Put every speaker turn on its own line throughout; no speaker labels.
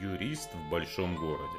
Юрист в большом городе.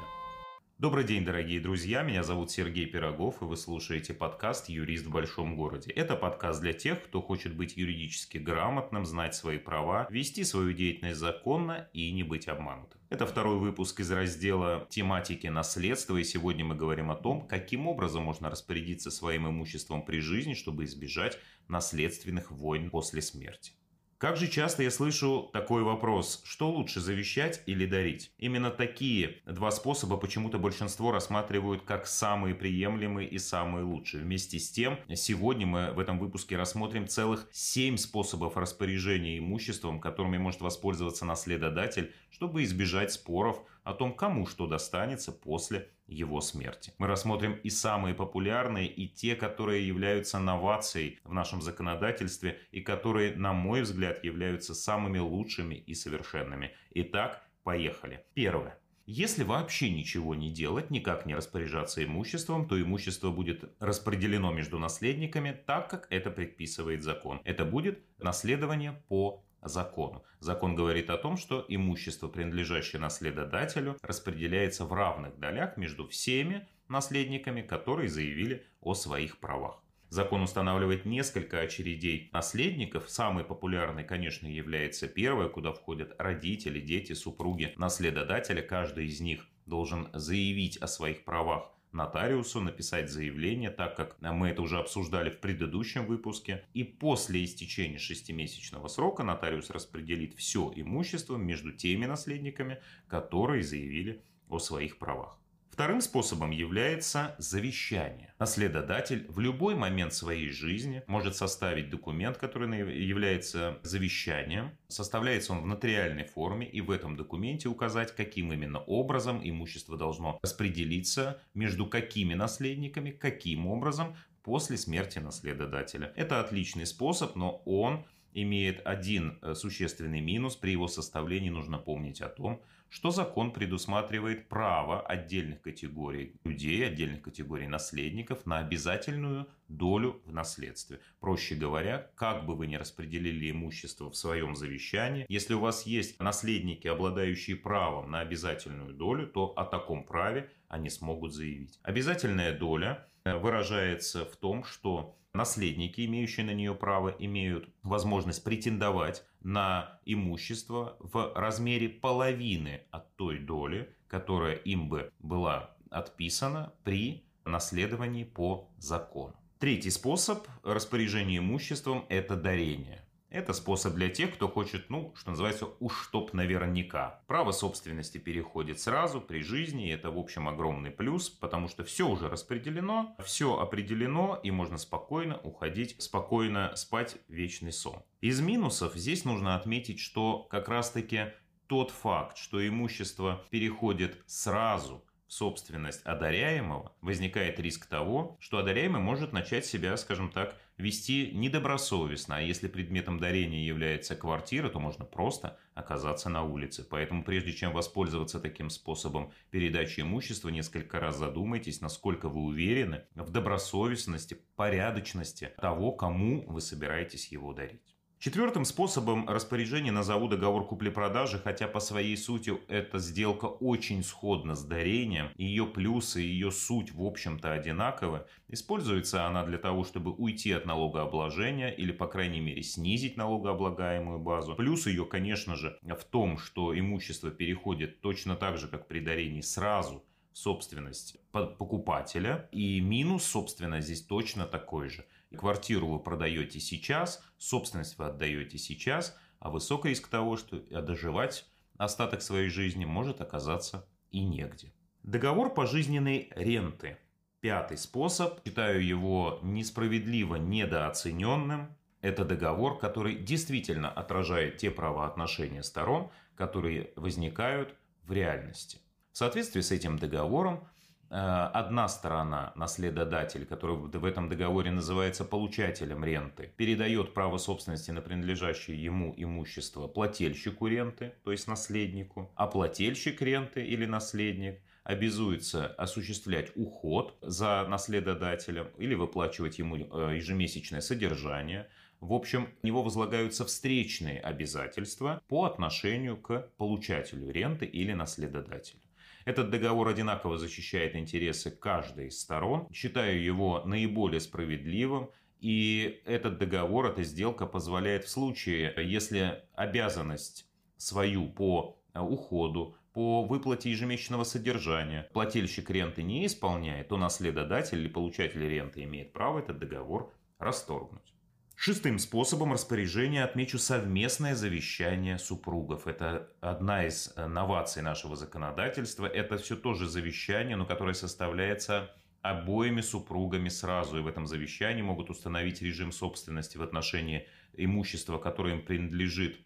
Добрый день, дорогие друзья. Меня зовут Сергей Пирогов, и вы слушаете подкаст «Юрист в большом городе». Это подкаст для тех, кто хочет быть юридически грамотным, знать свои права, вести свою деятельность законно и не быть обманутым. Это второй выпуск из раздела тематики наследства, и сегодня мы говорим о том, каким образом можно распорядиться своим имуществом при жизни, чтобы избежать наследственных войн после смерти. Как же часто я слышу такой вопрос, что лучше завещать или дарить? Именно такие два способа почему-то большинство рассматривают как самые приемлемые и самые лучшие. Вместе с тем, сегодня мы в этом выпуске рассмотрим целых семь способов распоряжения имуществом, которыми может воспользоваться наследодатель, чтобы избежать споров о том, кому что достанется после его смерти. Мы рассмотрим и самые популярные, и те, которые являются новацией в нашем законодательстве, и которые, на мой взгляд, являются самыми лучшими и совершенными. Итак, поехали. Первое. Если вообще ничего не делать, никак не распоряжаться имуществом, то имущество будет распределено между наследниками так, как это предписывает закон. Это будет наследование по закону. Закон говорит о том, что имущество, принадлежащее наследодателю, распределяется в равных долях между всеми наследниками, которые заявили о своих правах. Закон устанавливает несколько очередей наследников. Самый популярный, конечно, является первое, куда входят родители, дети, супруги наследодателя. Каждый из них должен заявить о своих правах нотариусу написать заявление, так как мы это уже обсуждали в предыдущем выпуске. И после истечения шестимесячного срока нотариус распределит все имущество между теми наследниками, которые заявили о своих правах. Вторым способом является завещание. Наследодатель в любой момент своей жизни может составить документ, который является завещанием. Составляется он в нотариальной форме и в этом документе указать, каким именно образом имущество должно распределиться между какими наследниками, каким образом после смерти наследодателя. Это отличный способ, но он имеет один э, существенный минус. При его составлении нужно помнить о том, что закон предусматривает право отдельных категорий людей, отдельных категорий наследников на обязательную долю в наследстве. Проще говоря, как бы вы ни распределили имущество в своем завещании, если у вас есть наследники, обладающие правом на обязательную долю, то о таком праве они смогут заявить. Обязательная доля выражается в том, что наследники, имеющие на нее право, имеют возможность претендовать на имущество в размере половины от той доли, которая им бы была отписана при наследовании по закону. Третий способ распоряжения имуществом – это дарение. Это способ для тех, кто хочет, ну, что называется, уж чтоб наверняка. Право собственности переходит сразу при жизни, и это, в общем, огромный плюс, потому что все уже распределено, все определено, и можно спокойно уходить, спокойно спать вечный сон. Из минусов здесь нужно отметить, что как раз-таки тот факт, что имущество переходит сразу собственность одаряемого, возникает риск того, что одаряемый может начать себя, скажем так, вести недобросовестно. А если предметом дарения является квартира, то можно просто оказаться на улице. Поэтому прежде чем воспользоваться таким способом передачи имущества, несколько раз задумайтесь, насколько вы уверены в добросовестности, порядочности того, кому вы собираетесь его дарить. Четвертым способом распоряжения назову договор купли-продажи, хотя по своей сути эта сделка очень сходна с дарением, ее плюсы и ее суть в общем-то одинаковы. Используется она для того, чтобы уйти от налогообложения или по крайней мере снизить налогооблагаемую базу. Плюс ее, конечно же, в том, что имущество переходит точно так же, как при дарении сразу собственность покупателя. И минус, собственно, здесь точно такой же. Квартиру вы продаете сейчас, собственность вы отдаете сейчас, а высок риск того, что доживать остаток своей жизни может оказаться и негде. Договор пожизненной ренты. Пятый способ. Считаю его несправедливо недооцененным. Это договор, который действительно отражает те правоотношения сторон, которые возникают в реальности. В соответствии с этим договором одна сторона, наследодатель, который в этом договоре называется получателем ренты, передает право собственности на принадлежащее ему имущество плательщику ренты, то есть наследнику, а плательщик ренты или наследник обязуется осуществлять уход за наследодателем или выплачивать ему э, ежемесячное содержание, В общем, у него возлагаются встречные обязательства по отношению к получателю ренты или наследодателю. Этот договор одинаково защищает интересы каждой из сторон. Считаю его наиболее справедливым. И этот договор, эта сделка позволяет в случае, если обязанность свою по уходу, по выплате ежемесячного содержания плательщик ренты не исполняет, то наследодатель или получатель ренты имеет право этот договор расторгнуть. Шестым способом распоряжения отмечу совместное завещание супругов. Это одна из э, новаций нашего законодательства. Это все тоже завещание, но которое составляется обоими супругами сразу. И в этом завещании могут установить режим собственности в отношении имущества, которое им принадлежит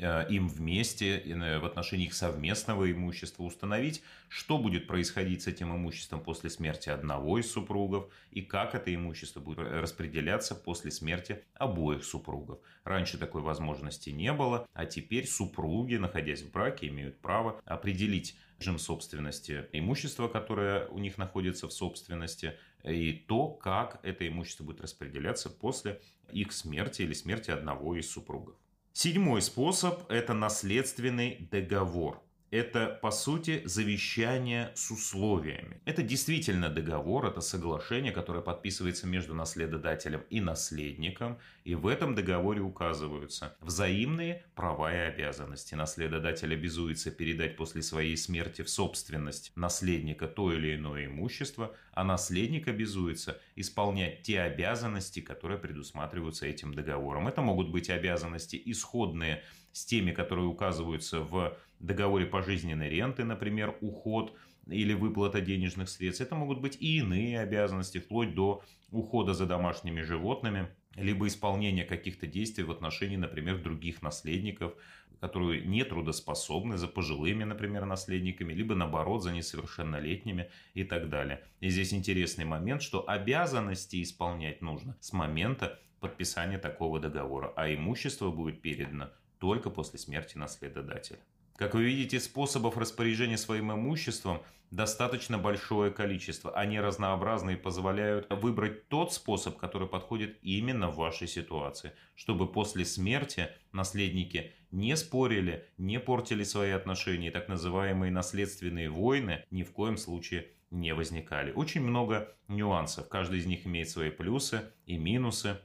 им вместе э, в отношении их совместного имущества, установить, что будет происходить с этим имуществом после смерти одного из супругов и как это имущество будет распределяться после смерти обоих супругов. Раньше такой возможности не было, а теперь супруги, находясь в браке, имеют право определить режим собственности имущества, которое у них находится в собственности, и то, как это имущество будет распределяться после их смерти или смерти одного из супругов. Седьмой способ – это наследственный договор это, по сути, завещание с условиями. Это действительно договор, это соглашение, которое подписывается между наследодателем и наследником, и в этом договоре указываются взаимные права и обязанности. Наследодатель обязуется передать после своей смерти в собственность наследника то или иное имущество, а наследник обязуется исполнять те обязанности, которые предусматриваются этим договором. Это могут быть обязанности исходные с теми, которые указываются в договоре пожизненной ренты, например, уход или выплата денежных средств. Это могут быть и иные обязанности, вплоть до ухода за домашними животными, либо исполнения каких-то действий в отношении, например, других наследников, которые не трудоспособны, за пожилыми, например, наследниками, либо наоборот за несовершеннолетними и так далее. И здесь интересный момент, что обязанности исполнять нужно с момента подписания такого договора, а имущество будет передано только после смерти наследодателя. Как вы видите, способов распоряжения своим имуществом достаточно большое количество. Они разнообразны и позволяют выбрать тот способ, который подходит именно в вашей ситуации, чтобы после смерти наследники не спорили, не портили свои отношения, так называемые наследственные войны ни в коем случае не возникали. Очень много нюансов, каждый из них имеет свои плюсы и минусы.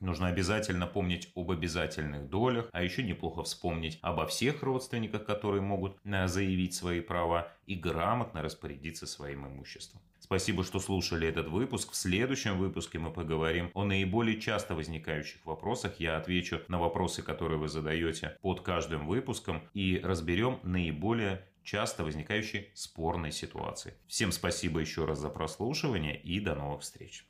Нужно обязательно помнить об обязательных долях, а еще неплохо вспомнить обо всех родственниках, которые могут э, заявить свои права и грамотно распорядиться своим имуществом. Спасибо, что слушали этот выпуск. В следующем выпуске мы поговорим о наиболее часто возникающих вопросах. Я отвечу на вопросы, которые вы задаете под каждым выпуском и разберем наиболее часто возникающие спорные ситуации. Всем спасибо еще раз за прослушивание и до новых встреч.